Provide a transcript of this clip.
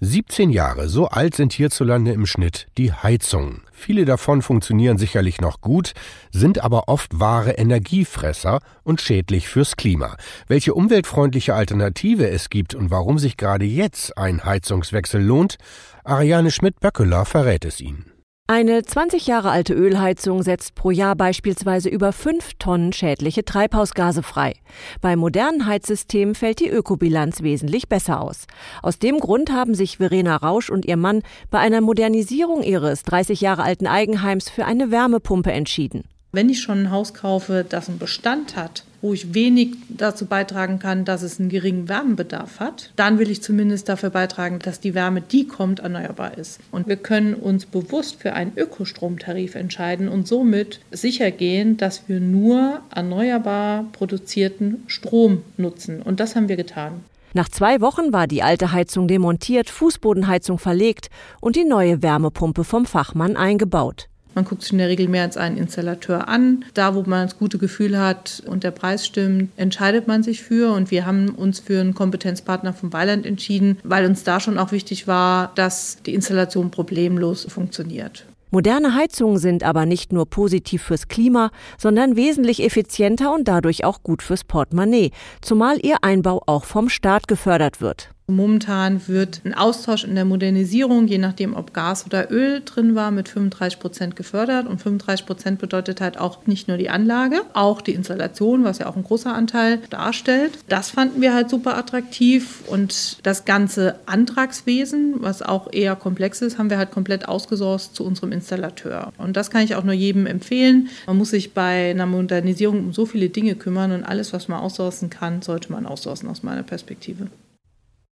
17 Jahre, so alt sind hierzulande im Schnitt die Heizungen. Viele davon funktionieren sicherlich noch gut, sind aber oft wahre Energiefresser und schädlich fürs Klima. Welche umweltfreundliche Alternative es gibt und warum sich gerade jetzt ein Heizungswechsel lohnt, Ariane Schmidt-Böckeler verrät es Ihnen. Eine 20 Jahre alte Ölheizung setzt pro Jahr beispielsweise über 5 Tonnen schädliche Treibhausgase frei. Bei modernen Heizsystemen fällt die Ökobilanz wesentlich besser aus. Aus dem Grund haben sich Verena Rausch und ihr Mann bei einer Modernisierung ihres 30 Jahre alten Eigenheims für eine Wärmepumpe entschieden. Wenn ich schon ein Haus kaufe, das einen Bestand hat, wo ich wenig dazu beitragen kann, dass es einen geringen Wärmebedarf hat, dann will ich zumindest dafür beitragen, dass die Wärme, die kommt, erneuerbar ist. Und wir können uns bewusst für einen Ökostromtarif entscheiden und somit sicher gehen, dass wir nur erneuerbar produzierten Strom nutzen. Und das haben wir getan. Nach zwei Wochen war die alte Heizung demontiert, Fußbodenheizung verlegt und die neue Wärmepumpe vom Fachmann eingebaut. Man guckt sich in der Regel mehr als einen Installateur an. Da, wo man das gute Gefühl hat und der Preis stimmt, entscheidet man sich für. Und wir haben uns für einen Kompetenzpartner von Weiland entschieden, weil uns da schon auch wichtig war, dass die Installation problemlos funktioniert. Moderne Heizungen sind aber nicht nur positiv fürs Klima, sondern wesentlich effizienter und dadurch auch gut fürs Portemonnaie, zumal ihr Einbau auch vom Staat gefördert wird. Momentan wird ein Austausch in der Modernisierung, je nachdem ob Gas oder Öl drin war, mit 35 Prozent gefördert. Und 35 Prozent bedeutet halt auch nicht nur die Anlage, auch die Installation, was ja auch ein großer Anteil darstellt. Das fanden wir halt super attraktiv. Und das ganze Antragswesen, was auch eher komplex ist, haben wir halt komplett ausgesourcet zu unserem Installateur. Und das kann ich auch nur jedem empfehlen. Man muss sich bei einer Modernisierung um so viele Dinge kümmern und alles, was man aussourcen kann, sollte man aussourcen aus meiner Perspektive.